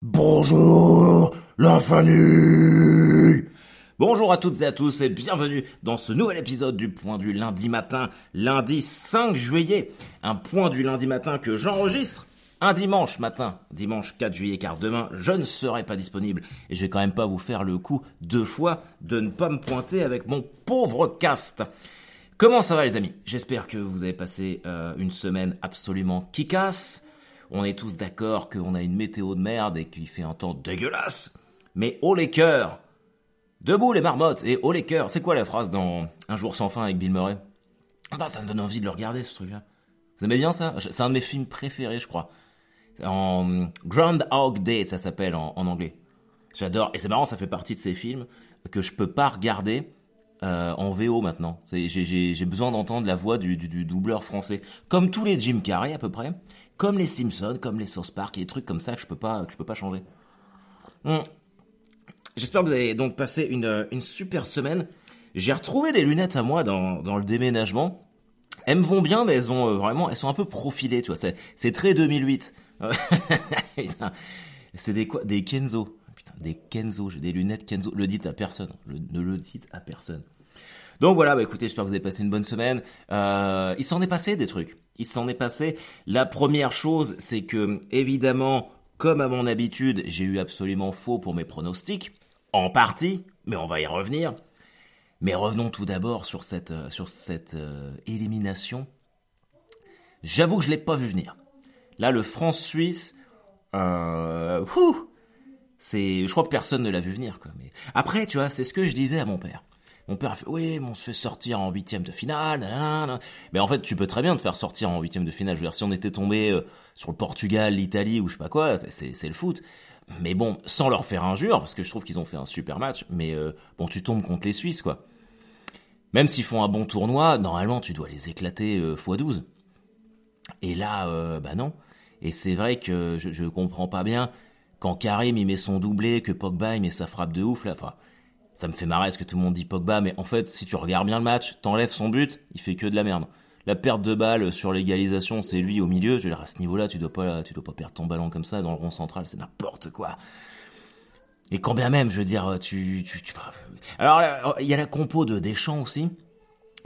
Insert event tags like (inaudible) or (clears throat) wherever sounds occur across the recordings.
Bonjour, la famille Bonjour à toutes et à tous et bienvenue dans ce nouvel épisode du Point du lundi matin, lundi 5 juillet. Un point du lundi matin que j'enregistre un dimanche matin, dimanche 4 juillet, car demain je ne serai pas disponible et je vais quand même pas vous faire le coup deux fois de ne pas me pointer avec mon pauvre cast. Comment ça va les amis? J'espère que vous avez passé euh, une semaine absolument kickasse. On est tous d'accord qu'on a une météo de merde et qu'il fait un temps dégueulasse. Mais haut les cœurs Debout les marmottes et haut les cœurs C'est quoi la phrase dans Un jour sans fin avec Bill Murray? Ah, Ça me donne envie de le regarder ce truc-là. Vous aimez bien ça? C'est un de mes films préférés je crois. En Groundhog Day ça s'appelle en, anglais. J'adore. Et c'est marrant, ça fait partie de ces films que je peux pas regarder euh, en VO maintenant. J'ai besoin d'entendre la voix du, du, doubleur français. Comme tous les Jim Carrey à peu près comme les Simpsons, comme les South Park, et des trucs comme ça que je peux pas, que je peux pas changer. Hmm. J'espère que vous avez donc passé une, une super semaine. J'ai retrouvé des lunettes à moi dans, le déménagement. Elles me vont bien, mais elles ont euh, vraiment, elles sont un peu profilées, tu vois. C'est, c'est très 2008. (laughs) c'est des quoi? Des Kenzo. Putain, des Kenzo. J'ai des lunettes Kenzo. Le dites à personne. ne le dites à personne. Donc voilà, bah écoutez, j'espère que vous avez passé une bonne semaine. Euh, il s'en est passé des trucs. Il s'en est passé. La première chose, c'est que évidemment, comme à mon habitude, j'ai eu absolument faux pour mes pronostics, en partie, mais on va y revenir. Mais revenons tout d'abord sur cette, euh, sur cette euh, élimination. J'avoue que je l'ai pas vu venir. Là, le France-Suisse, euh, c'est, je crois que personne ne l'a vu venir. Quoi. Mais après, tu vois, c'est ce que je disais à mon père. Mon père a fait, oui, mais on se fait sortir en huitième de finale. Mais en fait, tu peux très bien te faire sortir en huitième de finale. Je veux dire, si on était tombé euh, sur le Portugal, l'Italie ou je sais pas quoi, c'est le foot. Mais bon, sans leur faire injure, parce que je trouve qu'ils ont fait un super match. Mais euh, bon, tu tombes contre les Suisses, quoi. Même s'ils font un bon tournoi, normalement, tu dois les éclater euh, x12. Et là, bah non. Et c'est vrai que je, je comprends pas bien quand Karim il met son doublé, que Pogba il met sa frappe de ouf là. Enfin, ça me fait marrer ce que tout le monde dit Pogba, mais en fait, si tu regardes bien le match, t'enlèves son but, il fait que de la merde. La perte de balle sur l'égalisation, c'est lui au milieu. Je veux dire, à ce niveau-là, tu dois pas, tu dois pas perdre ton ballon comme ça dans le rond central, c'est n'importe quoi. Et quand bien même, je veux dire, tu, tu, tu... Alors, il y a la compo de Deschamps aussi.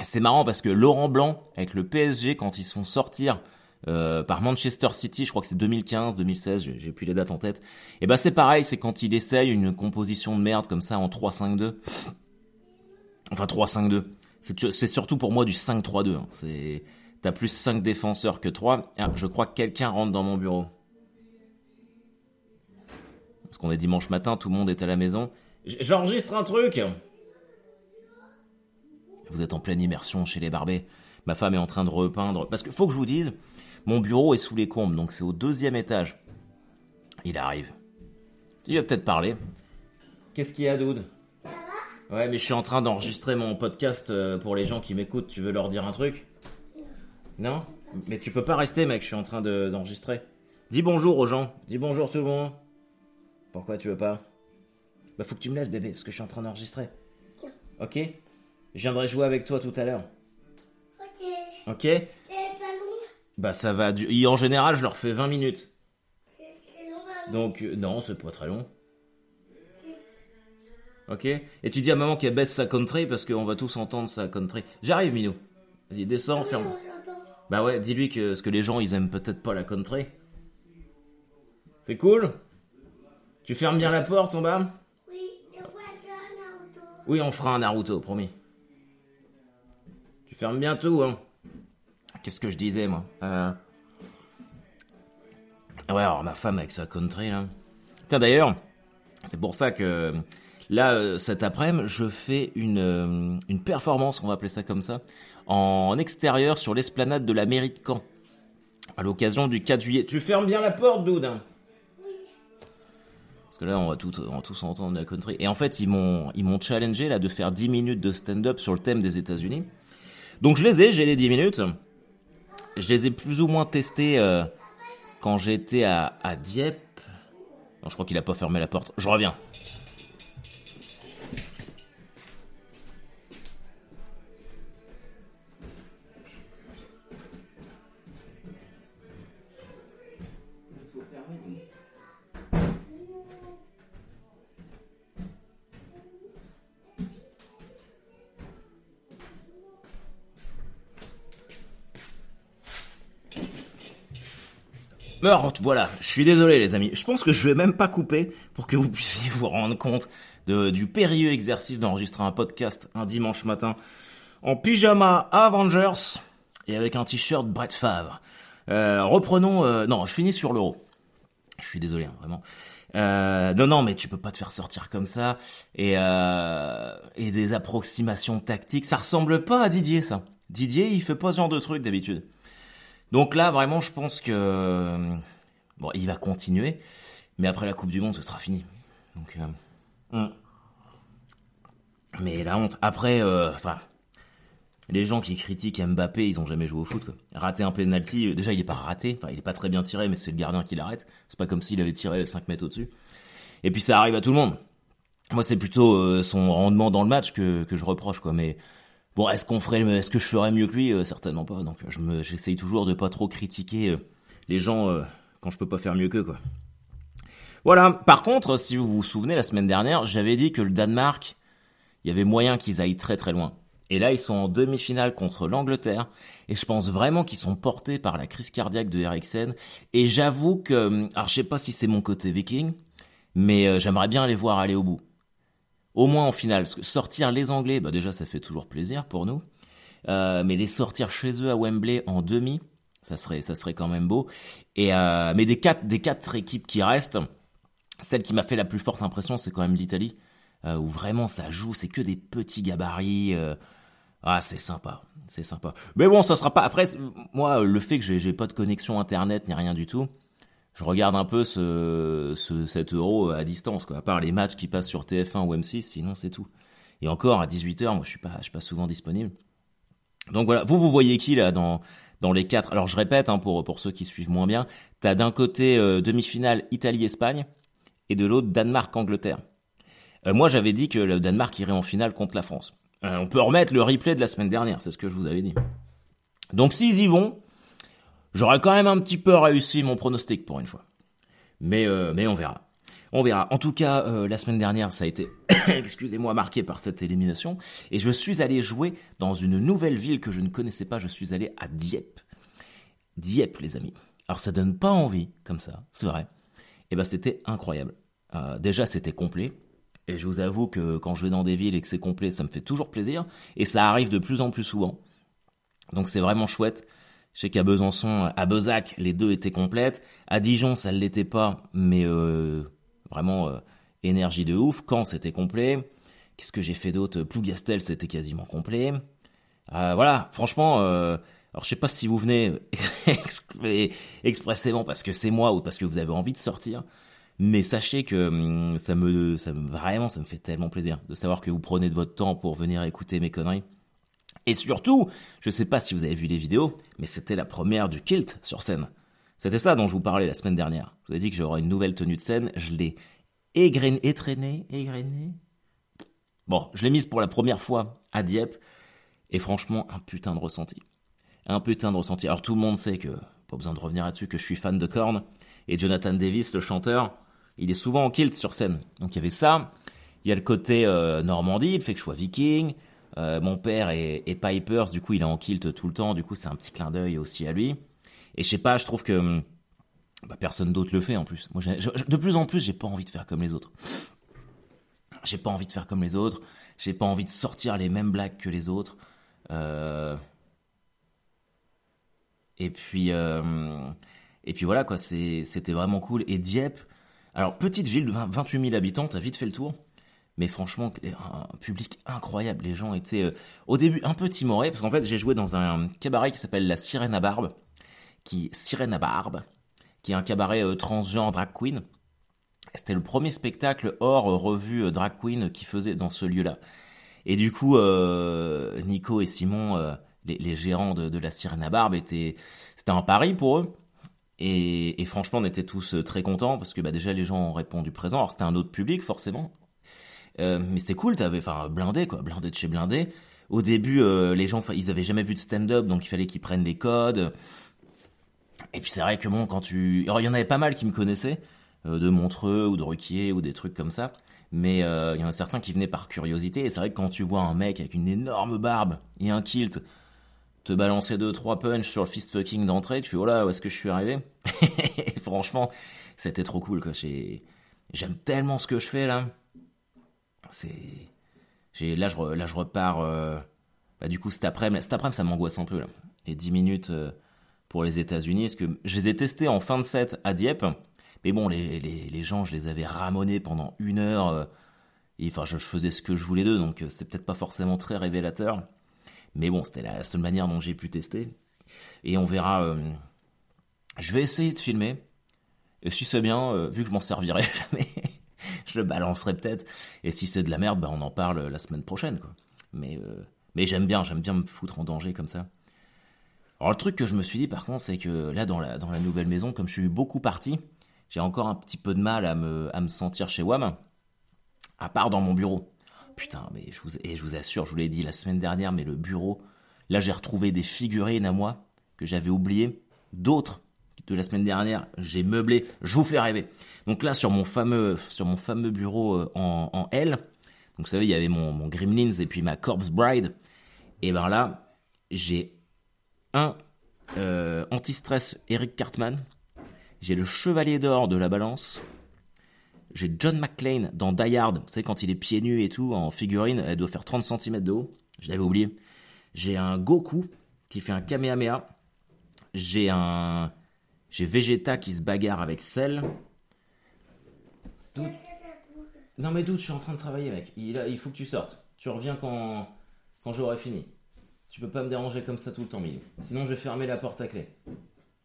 C'est marrant parce que Laurent Blanc, avec le PSG, quand ils se font sortir euh, par Manchester City, je crois que c'est 2015, 2016, j'ai plus les dates en tête. Et ben c'est pareil, c'est quand il essaye une composition de merde comme ça en 3-5-2. Enfin 3-5-2. C'est surtout pour moi du 5-3-2. Hein. T'as plus 5 défenseurs que 3. Ah, je crois que quelqu'un rentre dans mon bureau. Parce qu'on est dimanche matin, tout le monde est à la maison. J'enregistre un truc. Vous êtes en pleine immersion chez les barbés. Ma femme est en train de repeindre. Parce qu'il faut que je vous dise, mon bureau est sous les combes, donc c'est au deuxième étage. Il arrive. Il va peut-être parler. Qu'est-ce qu'il y a, Doud? Ouais, mais je suis en train d'enregistrer mon podcast euh, pour les gens qui m'écoutent. Tu veux leur dire un truc? Non? Mais tu peux pas rester, mec, je suis en train d'enregistrer. Dis bonjour aux gens. Dis bonjour tout le monde. Pourquoi tu veux pas? Bah, faut que tu me laisses, bébé, parce que je suis en train d'enregistrer. Ok? Je viendrai jouer avec toi tout à l'heure. Ok. Ok? Bah ça va du... En général, je leur fais 20 minutes. Donc euh, non, c'est pas très long. Ok Et tu dis à maman qu'elle baisse sa country parce qu'on va tous entendre sa country. J'arrive, Minou. Vas-y, descends, ferme. Bah ouais, dis-lui que, ce que les gens, ils aiment peut-être pas la country. C'est cool Tu fermes bien la porte en bas Oui, on fera un Naruto. Oui, on fera un Naruto, promis. Tu fermes bien tout, hein Qu'est-ce que je disais, moi euh... Ouais, alors ma femme avec sa country, là. Tiens, d'ailleurs, c'est pour ça que là, euh, cet après-midi, je fais une, euh, une performance, on va appeler ça comme ça, en extérieur sur l'esplanade de la mairie de Caen. À l'occasion du 4 juillet. Tu fermes bien la porte, Doud hein. Parce que là, on va, tout, on va tous entendre la country. Et en fait, ils m'ont, ils challengé là de faire 10 minutes de stand-up sur le thème des États-Unis. Donc je les ai, j'ai les 10 minutes je les ai plus ou moins testés euh, quand j'étais à, à Dieppe. Non, je crois qu'il a pas fermé la porte. Je reviens. Meurtre, voilà. Je suis désolé, les amis. Je pense que je vais même pas couper pour que vous puissiez vous rendre compte de, du périlleux exercice d'enregistrer un podcast un dimanche matin en pyjama Avengers et avec un t-shirt Brett Favre. Euh, reprenons. euh, non, je finis sur l'euro. Je suis désolé, hein, vraiment. Euh, non, non, mais tu peux pas te faire sortir comme ça et euh, et des approximations tactiques. Ça ressemble pas à Didier, ça. Didier, il fait pas ce genre de truc d'habitude. Donc là, vraiment, je pense que bon, il va continuer, mais après la Coupe du Monde, ce sera fini. Donc, euh, hum. mais la honte. Après, euh, enfin, les gens qui critiquent Mbappé, ils ont jamais joué au foot. Quoi. Rater un penalty, euh, déjà il est pas raté, enfin il est pas très bien tiré, mais c'est le gardien qui l'arrête. C'est pas comme s'il avait tiré 5 mètres au-dessus. Et puis ça arrive à tout le monde. Moi, c'est plutôt euh, son rendement dans le match que, que je reproche, quoi. Mais bon, est-ce qu'on ferait, est-ce que je ferais mieux que lui? Euh, Certainement pas. Donc, je me, j'essaye toujours de pas trop critiquer euh, les gens euh, quand je peux pas faire mieux qu'eux, quoi. Voilà. Par contre, si vous vous souvenez, la semaine dernière, j'avais dit que le Danemark, il y avait moyen qu'ils aillent très très loin. Et là, ils sont en demi-finale contre l'Angleterre. Et je pense vraiment qu'ils sont portés par la crise cardiaque de Eriksen. Et j'avoue que, alors je sais pas si c'est mon côté viking, mais j'aimerais bien les voir aller au bout. Au moins en finale. Sortir les Anglais, bah déjà ça fait toujours plaisir pour nous. Euh, mais les sortir chez eux à Wembley en demi, ça serait, ça serait quand même beau. Et euh, mais des quatre, des quatre équipes qui restent, celle qui m'a fait la plus forte impression, c'est quand même l'Italie, euh, où vraiment ça joue, c'est que des petits gabarits. euh, ah, c'est sympa, c'est sympa. Mais bon, ça sera pas. Après, moi, le fait que j'ai pas de connexion internet ni rien du tout, je regarde un peu ce, ce cet euro à distance. À part les matchs qui passent sur TF1 ou M6, sinon c'est tout. Et encore à 18h, moi je suis pas, suis pas souvent disponible. Donc voilà, vous vous voyez qui là dans dans les quatre? Alors je répète hein, pour pour ceux qui suivent moins bien, t'as d'un côté euh, demi-finale Italie-Espagne et de l'autre Danemark-Angleterre. Euh, moi j'avais dit que le Danemark irait en finale contre la France. Euh, on peut remettre le replay de la semaine dernière, c'est ce que je vous avais dit. Donc s'ils y vont, j'aurais quand même un petit peu réussi mon pronostic pour une fois. Mais euh, on verra. On verra. En tout cas, euh, la semaine dernière, ça a été, (coughs) excusez-moi, marqué par cette élimination. Et je suis allé jouer dans une nouvelle ville que je ne connaissais pas. Je suis allé à Dieppe. Dieppe, les amis. Alors ça donne pas envie, comme ça, c'est vrai. Et ben c'était incroyable. Euh, déjà, c'était complet. Et je vous avoue que quand je vais dans des villes et que c'est complet, ça me fait toujours plaisir. Et ça arrive de plus en plus souvent. Donc c'est vraiment chouette. Je sais qu'à Besançon, à Bezac, les deux étaient complètes. À Dijon, ça ne l'était pas, mais euh, vraiment euh, énergie de ouf. Caen, c'était complet. Qu'est-ce que j'ai fait d'autre? Plougastel, c'était quasiment complet. Euh, voilà, franchement, euh, alors je sais pas si vous venez (laughs) exp- expressément parce que c'est moi ou parce que vous avez envie de sortir, mais sachez que hum, ça me, ça me vraiment, ça me fait tellement plaisir de savoir que vous prenez de votre temps pour venir écouter mes conneries. Et surtout, je sais pas si vous avez vu les vidéos, mais c'était la première du kilt sur scène. C'était ça dont je vous parlais la semaine dernière. Je vous ai dit que j'aurais une nouvelle tenue de scène, je l'ai égrainé, étreiné, égrené. Bon, je l'ai mise pour la première fois à Dieppe, et franchement, un putain de ressenti. Un putain de ressenti. Alors tout le monde sait que, pas besoin de revenir là-dessus, que je suis fan de Korn, et Jonathan Davis, le chanteur, il est souvent en kilt sur scène. Donc il y avait ça, il y a le côté euh, Normandie, le fait que je sois viking, euh, mon père est, Pipers, du coup il est en kilt tout le temps, du coup c'est un petit clin d'œil aussi à lui. Et je sais pas, je trouve que hum, bah, personne d'autre le fait en plus. Moi, de plus en plus, j'ai pas envie de faire comme les autres. J'ai pas envie de faire comme les autres. J'ai pas envie de sortir les mêmes blagues que les autres. Euh... Et puis, euh... et puis voilà quoi, c'était vraiment cool. Et Dieppe, alors petite ville de 20 28 000 habitants, t'as vite fait le tour. Mais franchement, un public incroyable. Les gens étaient euh, au début un peu timorés parce qu'en fait j'ai joué dans un cabaret qui s'appelle la Sirène à Barbe, qui Sirène à Barbe, qui est un cabaret euh, transgenre drag queen. C'était le premier spectacle hors euh, revue drag queen qui faisait dans ce lieu-là. Et du coup, Nico et Simon, les, gérants de, la Sirène à Barbe, étaient, c'était un pari pour eux. Et, franchement, on était tous très contents parce que bah, déjà les gens ont répondu présent. Alors c'était un autre public forcément, Euh, mais c'était cool. T'avais, enfin, blindé quoi, blindé de chez blindé. Au début, euh, les gens, ils avaient jamais vu de stand-up, donc il fallait qu'ils prennent les codes. Et puis c'est vrai que bon, quand tu, alors il y en avait pas mal qui me connaissaient euh, de Montreux ou de Ruquier ou des trucs comme ça. Mais euh, il y en a certains qui venaient par curiosité. Et c'est vrai que quand tu vois un mec avec une énorme barbe et un kilt te balancer deux trois punch sur le fist fucking d'entrée, tu fais oh là où est-ce que je suis arrivé? (laughs) Franchement, c'était trop cool, quoi. J'ai, j'aime tellement ce que je fais, là. C'est, j'ai, là, je, là, repars, euh, bah, du coup, cet après-midi, cet après-midi, ça m'angoisse un peu, là. Les 10 minutes euh, pour les États-Unis, parce que je les ai testés en fin de set à Dieppe. Mais bon, les, les, les gens, je les avais ramonés pendant une heure. euh, et enfin, je, je faisais ce que je voulais d'eux, donc c'est peut-être pas forcément très révélateur. Mais bon, c'était la seule manière dont j'ai pu tester. Et on verra. je vais essayer de filmer. Et si c'est bien, vu que je m'en servirai (laughs) jamais, je le balancerai peut-être. Et si c'est de la merde, bah, on en parle la semaine prochaine. Mais, euh, mais j'aime bien, j'aime bien me foutre en danger comme ça. Alors le truc que je me suis dit par contre, c'est que là dans la, dans la nouvelle maison, comme je suis beaucoup parti, j'ai encore un petit peu de mal à me, à me sentir chez WAM, à part dans mon bureau. Putain, mais je vous, et je vous assure, je vous l'ai dit la semaine dernière, mais le bureau, là j'ai retrouvé des figurines à moi que j'avais oubliées, d'autres de la semaine dernière, j'ai meublé, je vous fais rêver. Donc là sur mon fameux, sur mon fameux bureau euh, en, en L, donc vous savez, il y avait mon, Gremlins et puis ma Corpse Bride, et ben là, j'ai un euh, anti-stress Eric Cartman, j'ai le Chevalier d'Or de la Balance, j'ai John McClane dans Die Hard, vous savez, quand il est pieds nus et tout, en figurine, elle doit faire 30 cm de haut, je l'avais oublié. J'ai un Goku qui fait un Kamehameha, j'ai un... J'ai Vegeta qui se bagarre avec Cell. Non mais doute, je suis en train de travailler mec. Il, faut que tu sortes. Tu reviens quand, quand j'aurai fini. Tu peux pas me déranger comme ça tout le temps. Sinon je vais fermer la porte à clé.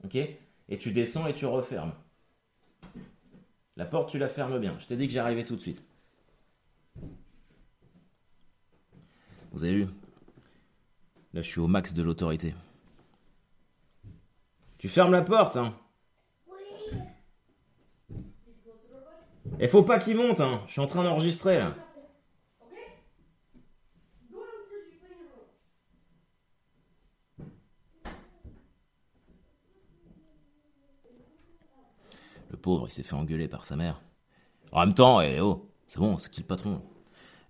Ok? Et tu descends et tu refermes. La porte, tu la fermes bien. Je t'ai dit que j'arrivais tout de suite. Vous avez vu? Là, je suis au max de l'autorité. Tu fermes la porte, hein Oui. Et faut pas qu'il monte, hein Je suis en train d'enregistrer, là. Le pauvre, il s'est fait engueuler par sa mère. En même temps, eh oh, c'est bon, c'est qui le patron?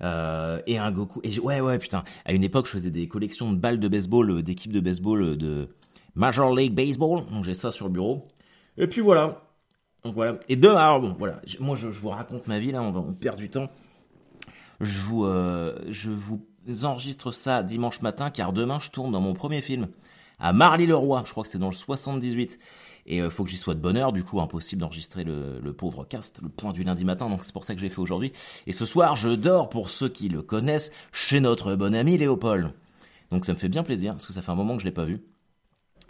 Euh, Et un Goku. Et ouais, ouais, putain. À une époque, je faisais des collections de balles de baseball, euh, d'équipes de baseball euh, de Major League Baseball. Donc j'ai ça sur le bureau. Et puis voilà. Donc voilà. Et alors bon, voilà. Moi, je, vous raconte ma vie là. On perd du temps. Je vous, euh, je vous enregistre ça dimanche matin, car demain, je tourne dans mon premier film à Marly-le-Roi. Je crois que c'est dans le 78. Et euh, faut que j'y sois de bonne heure, du coup impossible d'enregistrer le, le pauvre cast, le point du lundi matin, donc c'est pour ça que je l'ai fait aujourd'hui. Et ce soir, je dors, pour ceux qui le connaissent, chez notre bon ami Léopold. Donc ça me fait bien plaisir, parce que ça fait un moment que je l'ai pas vu.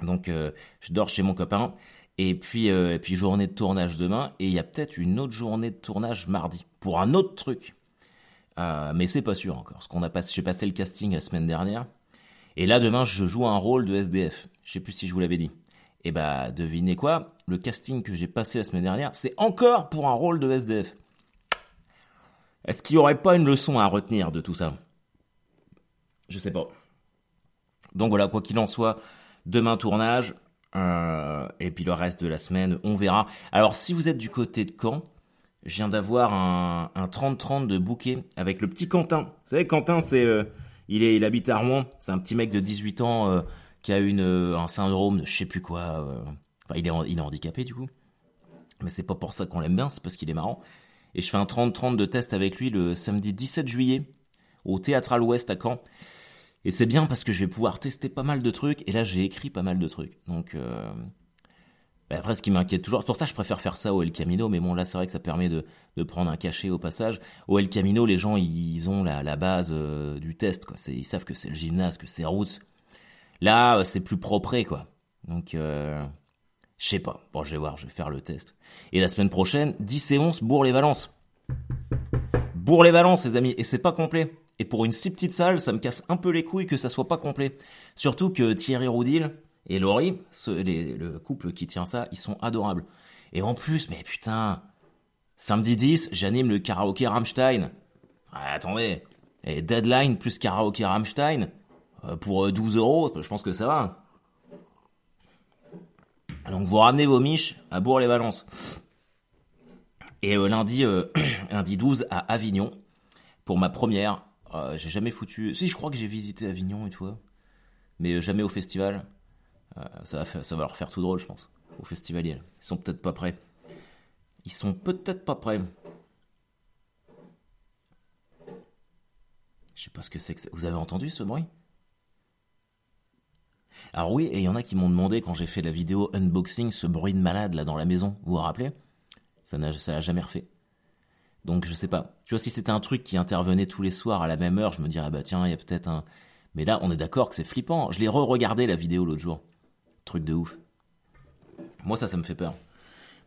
Donc euh, je dors chez mon copain, et puis, euh, et puis journée de tournage demain, et il y a peut-être une autre journée de tournage mardi, pour un autre truc. Euh, mais c'est pas sûr encore, parce qu'on a passé, j'ai passé le casting la semaine dernière, et là demain je joue un rôle de SDF. Je sais plus si je vous l'avais dit. Et bah devinez quoi? Le casting que j'ai passé la semaine dernière, c'est encore pour un rôle de SDF. Est-ce qu'il n'y aurait pas une leçon à retenir de tout ça? Je sais pas. Donc voilà, quoi qu'il en soit, demain tournage, euh, et puis le reste de la semaine, on verra. Alors si vous êtes du côté de Caen, je viens d'avoir un, un 30-30 de bouquet avec le petit Quentin. Vous savez, Quentin, c'est, euh, il, est, il habite à Rouen, c'est un petit mec de 18 ans euh, qui a une, un syndrome de je sais plus quoi. Enfin, il est, il est handicapé du coup. Mais c'est pas pour ça qu'on l'aime bien, c'est parce qu'il est marrant. Et je fais un 30-30 de test avec lui le samedi 17 juillet au Théâtral Ouest à Caen. Et c'est bien parce que je vais pouvoir tester pas mal de trucs. Et là, j'ai écrit pas mal de trucs. Donc, euh... bah, après, ce qui m'inquiète toujours, c'est pour ça que je préfère faire ça au El Camino. Mais bon, là, c'est vrai que ça permet de, de prendre un cachet au passage. Au El Camino, les gens, ils ont la, la base euh, du test. Quoi. Ils savent que c'est le gymnase, que c'est roots. Là, euh, c'est plus propre, quoi. Donc, je sais pas. Bon, je vais voir, je vais faire le test. Et la semaine prochaine, 10 et 11, Bourg-les-Valences. Bourg-les-Valences, les amis. Et c'est pas complet. Et pour une si petite salle, ça me casse un peu les couilles que ça soit pas complet. Surtout que Thierry Roudil et Laurie, ce- le couple qui tient ça, ils sont adorables. Et en plus, mais putain, samedi 10, j'anime le karaoké Rammstein. Ah, attendez, et deadline plus karaoké Rammstein, euh, pour euh, 12 euros, je pense que ça va. Donc vous ramenez vos miches à Bourg-les-Valences. Et euh, lundi, euh, (clears throat) lundi 12 à Avignon, pour ma première. Euh, j'ai jamais foutu... Si, je crois que j'ai visité Avignon une fois, mais jamais au festival. Euh, ça, va ça va leur faire tout drôle, je pense. au festivalier. Ils sont peut-être pas prêts. Ils sont peut-être pas prêts. Je sais pas ce que c'est que ça. Vous avez entendu ce bruit? Alors oui, et il y en a qui m'ont demandé quand j'ai fait la vidéo unboxing ce bruit de malade là dans la maison. Vous vous rappelez? Ça n'a jamais refait. Donc je sais pas. Tu vois, si c'était un truc qui intervenait tous les soirs à la même heure, je me dirais bah tiens, il y a peut-être un. Mais là, on est d'accord que c'est flippant. Je l'ai re-regardé la vidéo l'autre jour. Truc de ouf. Moi, ça, ça me fait peur.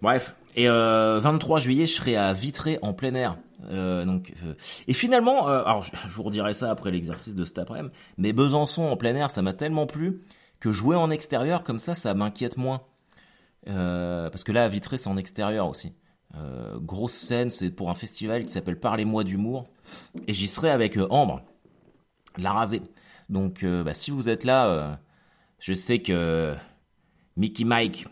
Bref, et euh, 23 juillet, je serai à Vitré en plein air. Euh, donc, euh, et finalement, euh, alors je, je vous redirai ça après l'exercice de cet après-midi, mais Besançon en plein air, ça m'a tellement plu que jouer en extérieur comme ça, ça m'inquiète moins. Euh, parce que là, à Vitré, c'est en extérieur aussi. Euh, grosse scène, c'est pour un festival qui s'appelle Parlez-moi d'humour, et j'y serai avec euh, Ambre, la rasée. Donc, euh, bah, si vous êtes là, je sais que Mickey Mike,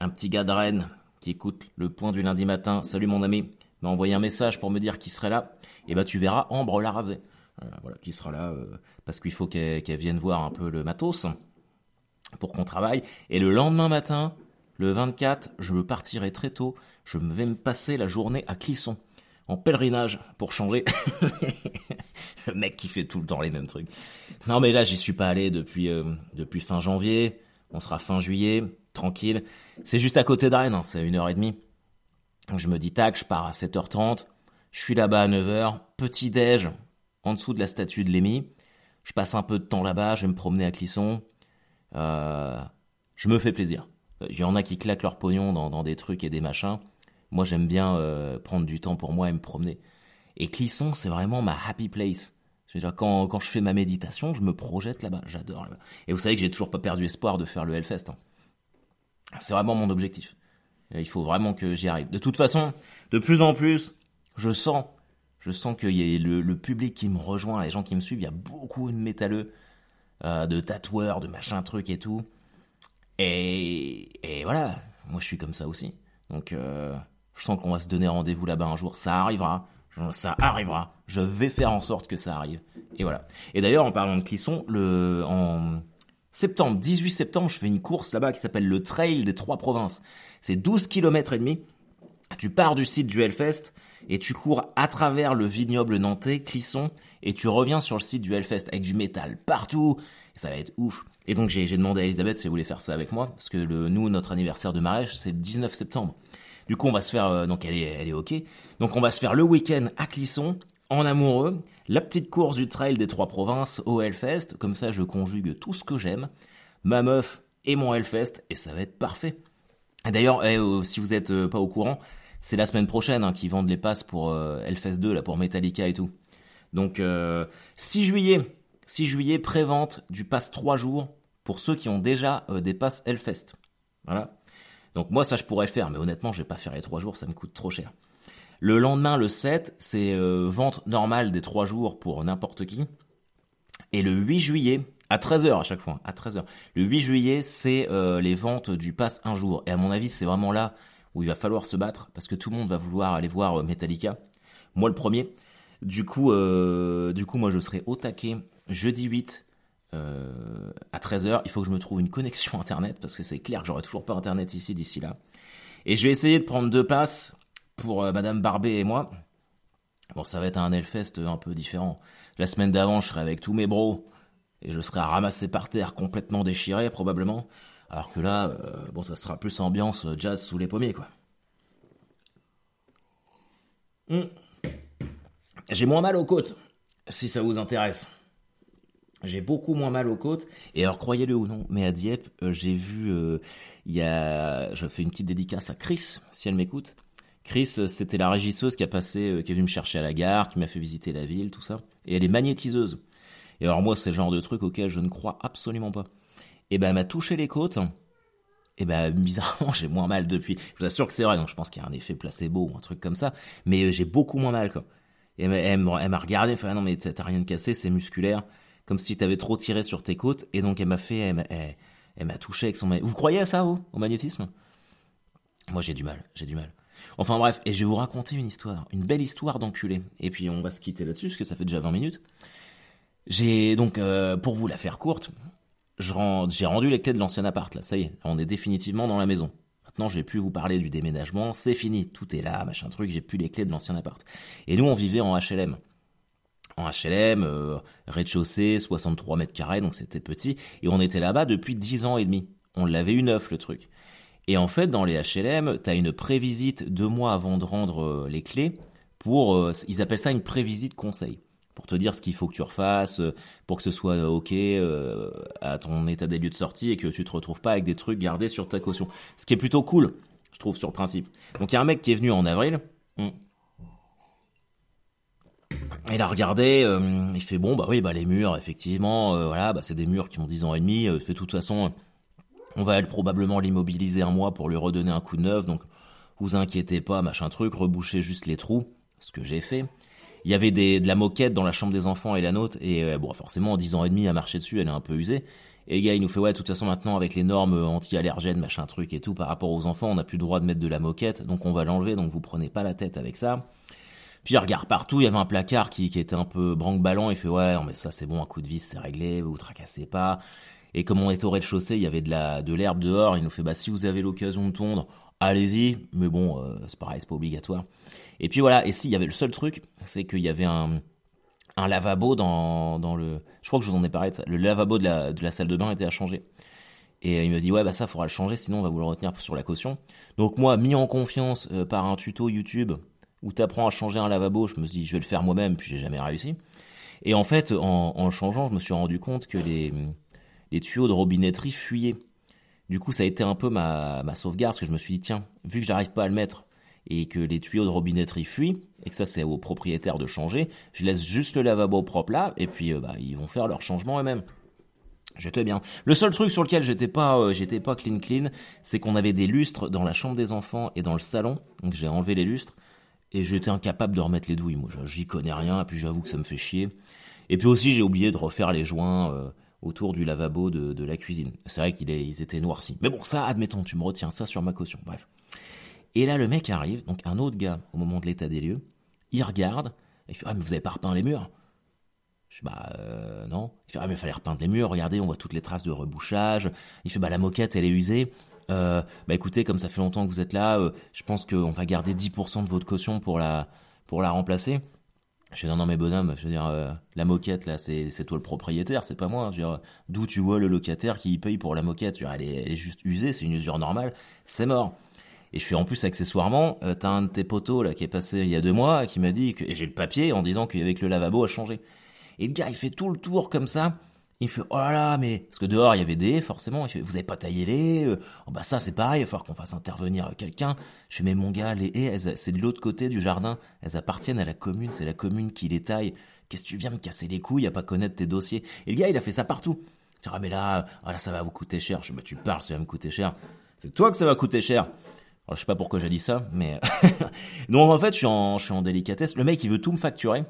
un petit gars de Rennes qui écoute le point du lundi matin, salut mon ami, m'a envoyé un message pour me dire qu'il serait là. Et bah tu verras Ambre la rasée. Voilà, qui sera là parce qu'il faut qu'elle vienne voir un peu le matos pour qu'on travaille. Et le lendemain matin, le 24, je me partirai très tôt. Je vais me passer la journée à Clisson en pèlerinage pour changer. (laughs) le mec qui fait tout le temps les mêmes trucs. Non mais là j'y suis pas allé depuis euh, fin janvier. On sera fin juillet, tranquille. C'est juste à côté de hein, c'est une heure et demie. Je me dis tac, je pars à 7h30. Je suis là-bas à 9h, petit déj en dessous de la statue de Lémy. Je passe un peu de temps là-bas, je vais me promener à Clisson. Euh, je me fais plaisir. Il y en a qui claquent leur pognon dans, dans des trucs et des machins. Moi, j'aime bien euh, prendre du temps pour moi et me promener. Et Clisson, c'est vraiment ma happy place. Quand, quand je fais ma méditation, je me projette là-bas. J'adore là-bas. Et vous savez que j'ai toujours pas perdu espoir de faire le Hellfest. hein. C'est vraiment mon objectif. Et il faut vraiment que j'y arrive. De toute façon, de plus en plus, je sens, je sens qu'il y a le, le public qui me rejoint, les gens qui me suivent. Il y a beaucoup de métalleux, euh, de tatoueurs, de machin truc et tout. Et, voilà, moi je suis comme ça aussi. Donc euh, je sens qu'on va se donner rendez-vous là-bas un jour. Ça arrivera, ça arrivera. Je vais faire en sorte que ça arrive. Et voilà. Et d'ailleurs, en parlant de Clisson, le en septembre, 18 septembre, je fais une course là-bas qui s'appelle le Trail des Trois Provinces. C'est 12 km et demi. Tu pars du site du Hellfest et tu cours à travers le vignoble nantais, Clisson, et tu reviens sur le site du Hellfest avec du métal partout. Ça va être ouf. Et donc j'ai demandé à Elisabeth si elle voulait faire ça avec moi, parce que le, nous, notre anniversaire de mariage, c'est le 19 septembre. Du coup, on va se faire, euh, donc elle est, elle est ok. Donc on va se faire le week-end à Clisson, en amoureux, la petite course du trail des trois provinces au Hellfest. Comme ça, je conjugue tout ce que j'aime, ma meuf et mon Hellfest, et ça va être parfait. D'ailleurs, eh, euh, si vous êtes euh, pas au courant, c'est la semaine prochaine hein, qu'ils vendent les passes pour Hellfest 2, là, pour Metallica et tout. Donc, euh, 6 juillet, 6 juillet, prévente du pass 3 jours pour ceux qui ont déjà euh, des passes Hellfest. Voilà. Donc moi, ça, je pourrais faire, mais honnêtement, je vais pas faire les 3 jours, ça me coûte trop cher. Le lendemain, le 7, c'est euh, vente normale des 3 jours pour n'importe qui. Et le 8 juillet, à 13h à chaque fois, à 13h. Le 8 juillet, c'est euh, les ventes du pass un jour. Et à mon avis, c'est vraiment là où il va falloir se battre, parce que tout le monde va vouloir aller voir Metallica. Moi, le premier. Du coup, du coup, moi, je serai au taquet jeudi 8 euh, à 13h. Il faut que je me trouve une connexion (laughs) Internet, parce que c'est clair que j'aurai toujours pas Internet ici d'ici là. Et je vais essayer de prendre deux passes pour euh, Madame Barbet et moi. Bon, ça va être un Hellfest un peu différent. La semaine d'avant, je serai avec tous mes bros et je serai ramassé par terre complètement déchiré probablement. Alors que là, euh, bon, ça sera plus ambiance jazz sous les pommiers, quoi. Hmm. J'ai moins mal aux côtes, si ça vous intéresse. J'ai beaucoup moins mal aux côtes. Et alors, croyez-le ou non, mais à Dieppe, euh, j'ai vu, euh, il y a, je fais une petite dédicace à Chris, si elle m'écoute. Chris, euh, c'était la régisseuse qui a passé, qui est venue me chercher à la gare, qui m'a fait visiter la ville, tout ça. Et elle est magnétiseuse. Et alors moi, c'est le genre de truc auquel je ne crois absolument pas. Et ben, elle m'a touché les côtes. Et ben, (laughs) bizarrement, j'ai moins mal depuis. Je vous assure que c'est vrai, donc je pense qu'il y a un effet placebo ou un truc comme ça. Mais j'ai beaucoup moins mal, quoi. Et m'a- elle m'a regardé, fait, ah non, mais t'as rien de cassé, c'est musculaire. Comme si t'avais trop tiré sur tes côtes. Et donc, elle m'a fait, elle elle- m'a touché avec son. Vous croyez à ça, au magnétisme? Moi, j'ai du mal, j'ai du mal. Enfin bref, et je vais vous raconter une histoire, une belle histoire d'enculé. Et puis on va se quitter là-dessus, parce que ça fait déjà 20 minutes. J'ai donc, euh, pour vous la faire courte, je j'ai rendu les clés de l'ancien appart, là, ça y est, on est définitivement dans la maison. Maintenant, j'ai pu vous parler du déménagement, c'est fini, tout est là, machin truc, j'ai plus les clés de l'ancien appart. Et nous, on vivait en HLM. En HLM, euh, rez-de-chaussée, 63 mètres carrés, donc c'était petit, et on était là-bas depuis 10 ans et demi. On l'avait eu neuf, le truc. Et en fait, dans les HLM, t'as une prévisite deux mois avant de rendre euh, les clés pour, euh, ils appellent ça une prévisite conseil, pour te dire ce qu'il faut que tu refasses, pour que ce soit ok à ton état des lieux de sortie et que tu te retrouves pas avec des trucs gardés sur ta caution. Ce qui est plutôt cool, je trouve, sur le principe. Donc il y a un mec qui est venu en avril. Hmm. Il a regardé, euh, il fait bon bah oui bah les murs effectivement euh, voilà bah c'est des murs qui ont 10 ans et demi, euh, de toute façon on va probablement l'immobiliser un mois pour lui redonner un coup de neuf donc vous inquiétez pas machin truc, rebouchez juste les trous, ce que j'ai fait. Il y avait des, de la moquette dans la chambre des enfants et la nôtre et euh, bon forcément en 10 ans et demi à marcher dessus elle est un peu usée. Et le gars il nous fait ouais de toute façon maintenant avec les normes anti-allergènes machin truc et tout par rapport aux enfants on n'a plus le droit de mettre de la moquette donc on va l'enlever donc vous prenez pas la tête avec ça. Puis il regarde partout, il y avait un placard qui, était un peu branque-ballon, il fait ouais, mais ça c'est bon, un coup de vis c'est réglé, vous tracassez pas. Et comme on était au rez-de-chaussée, il y avait de l'herbe dehors, il nous fait bah si vous avez l'occasion de tondre, allez-y, mais bon, euh, c'est pareil, c'est pas obligatoire. Et puis voilà, et si il y avait le seul truc, c'est qu'il y avait un lavabo dans le je crois que je vous en ai parlé de ça, le lavabo de la salle de bain était à changer. Et il me dit ouais bah ça faudra le changer sinon on va vous le retenir sur la caution. Donc moi mis en confiance euh, par un tuto YouTube où t'apprends à changer un lavabo, je me dis je vais le faire moi-même puis j'ai jamais réussi. Et en fait en, en changeant je me suis rendu compte que les tuyaux de robinetterie fuyaient. Du coup ça a été un peu ma, ma sauvegarde parce que je me suis dit tiens vu que j'arrive pas à le mettre et que les tuyaux de robinetterie fuient et que ça c'est au propriétaire de changer, je laisse juste le lavabo propre là et puis euh, bah ils vont faire leur changement eux-mêmes. J'étais bien. Le seul truc sur lequel j'étais pas, euh, j'étais pas clean clean, c'est qu'on avait des lustres dans la chambre des enfants et dans le salon. Donc j'ai enlevé les lustres et j'étais incapable de remettre les douilles. Moi, j'y connais rien. Et puis j'avoue que ça me fait chier. Et puis aussi, j'ai oublié de refaire les joints euh, autour du lavabo de, la cuisine. C'est vrai qu'ils ils étaient noircis. Mais bon, ça, admettons, tu me retiens ça sur ma caution. Bref. Et là, le mec arrive, donc un autre gars, au moment de l'état des lieux, il regarde, il fait ah mais vous avez pas repeint les murs? Je dis bah euh, non. Il fait ah mais il fallait repeindre les murs. Regardez, on voit toutes les traces de rebouchage. Il fait bah la moquette elle est usée. Euh, bah écoutez, comme ça fait longtemps que vous êtes là, euh, je pense qu'on va garder 10% de votre caution pour la pour la remplacer. Je dis non mais bonhomme, je veux dire euh, la moquette là c'est c'est toi le propriétaire, c'est pas moi. Je veux dire d'où tu vois le locataire qui paye pour la moquette? Je veux dire, elle est elle est juste usée, c'est une usure normale, c'est mort. Et je suis en plus accessoirement, euh, t'as un de tes poteaux là qui est passé il y a deux mois qui m'a dit que et j'ai le papier en disant qu'avec le lavabo a changé. Et le gars il fait tout le tour comme ça. Il me fait oh là là mais parce que dehors il y avait des forcément. Il fait vous avez pas taillé les haies oh bah ça c'est pareil. Il va falloir qu'on fasse intervenir quelqu'un. Je fais mais mon gars les haies c'est de l'autre côté du jardin. Elles appartiennent à la commune. C'est la commune qui les taille. Qu'est-ce que tu viens me casser les couilles à pas connaître tes dossiers? Et le gars il a fait ça partout. Il fait, ah mais là ah là ça va vous coûter cher. Je bah tu parles ça va me coûter cher. C'est toi que ça va coûter cher. Alors, je sais pas pourquoi j'ai dit ça, mais (laughs) donc en fait, je suis en, je suis en délicatesse. Le mec, il veut tout me facturer.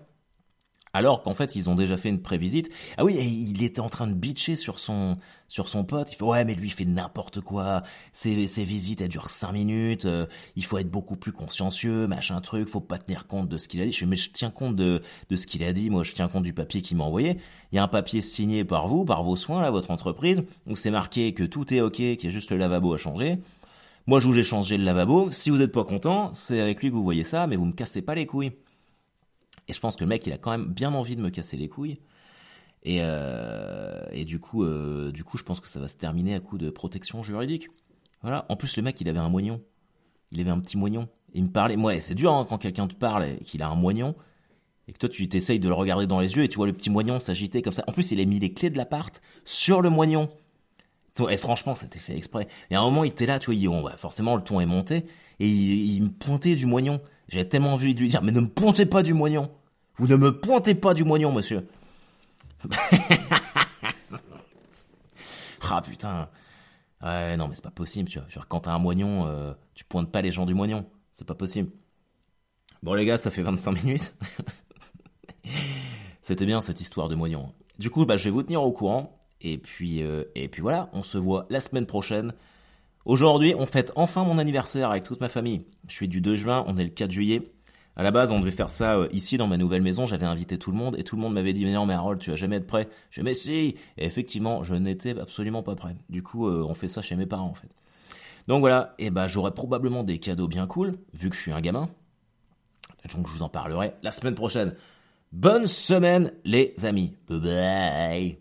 Alors qu'en fait, ils ont déjà fait une prévisite. Ah oui, et il était en train de bitcher sur son sur son pote. Il fait ouais, mais lui il fait n'importe quoi. Ses, ses visites elles durent cinq minutes. euh, il faut être beaucoup plus consciencieux, machin truc. Faut pas tenir compte de ce qu'il a dit. Je fais mais je tiens compte de de ce qu'il a dit. Moi, je tiens compte du papier qu'il m'a envoyé. Il y a un papier signé par vous, par vos soins là, votre entreprise, où c'est marqué que tout est ok, qu'il y a juste le lavabo à changer. Moi, je vous ai changé le lavabo. Si vous n'êtes pas content, c'est avec lui que vous voyez ça, mais vous me cassez pas les couilles. Et je pense que le mec, il a quand même bien envie de me casser les couilles. Et, euh, du coup, euh, du coup, je pense que ça va se terminer à coup de protection juridique. Voilà. En plus, le mec, il avait un moignon. Il avait un petit moignon. Il me parlait. Moi, c'est dur hein, quand quelqu'un te parle et qu'il a un moignon et que toi, tu t'essayes de le regarder dans les yeux et tu vois le petit moignon s'agiter comme ça. En plus, il a mis les clés de l'appart sur le moignon. Et franchement, c'était fait exprès. Et à un moment, il était là, tu vois, bah, forcément, le ton est monté, et il, il me pointait du moignon. J'avais tellement envie de lui dire, mais ne me pointez pas du moignon. Vous ne me pointez pas du moignon, monsieur. ah putain. Ouais, non, mais c'est pas possible, tu vois. Genre, quand t'as un moignon, euh, tu pointes pas les gens du moignon. C'est pas possible. Bon, les gars, ça fait 25 minutes. (laughs) C'était bien cette histoire de moignon. Du coup, bah, je vais vous tenir au courant. Et puis, euh, et puis voilà, on se voit la semaine prochaine. Aujourd'hui, on fête enfin mon anniversaire avec toute ma famille. Je suis du 2 juin, on est le 4 juillet. À la base, on devait faire ça euh, ici dans ma nouvelle maison. J'avais invité tout le monde et tout le monde m'avait dit mais non mais Harold, tu vas jamais être prêt. Je mais si. Et effectivement, je n'étais absolument pas prêt. Du coup, euh, on fait ça chez mes parents en fait. Donc voilà. Et ben j'aurai probablement des cadeaux bien cool vu que je suis un gamin. Donc je vous en parlerai la semaine prochaine. Bonne semaine les amis. Bye bye.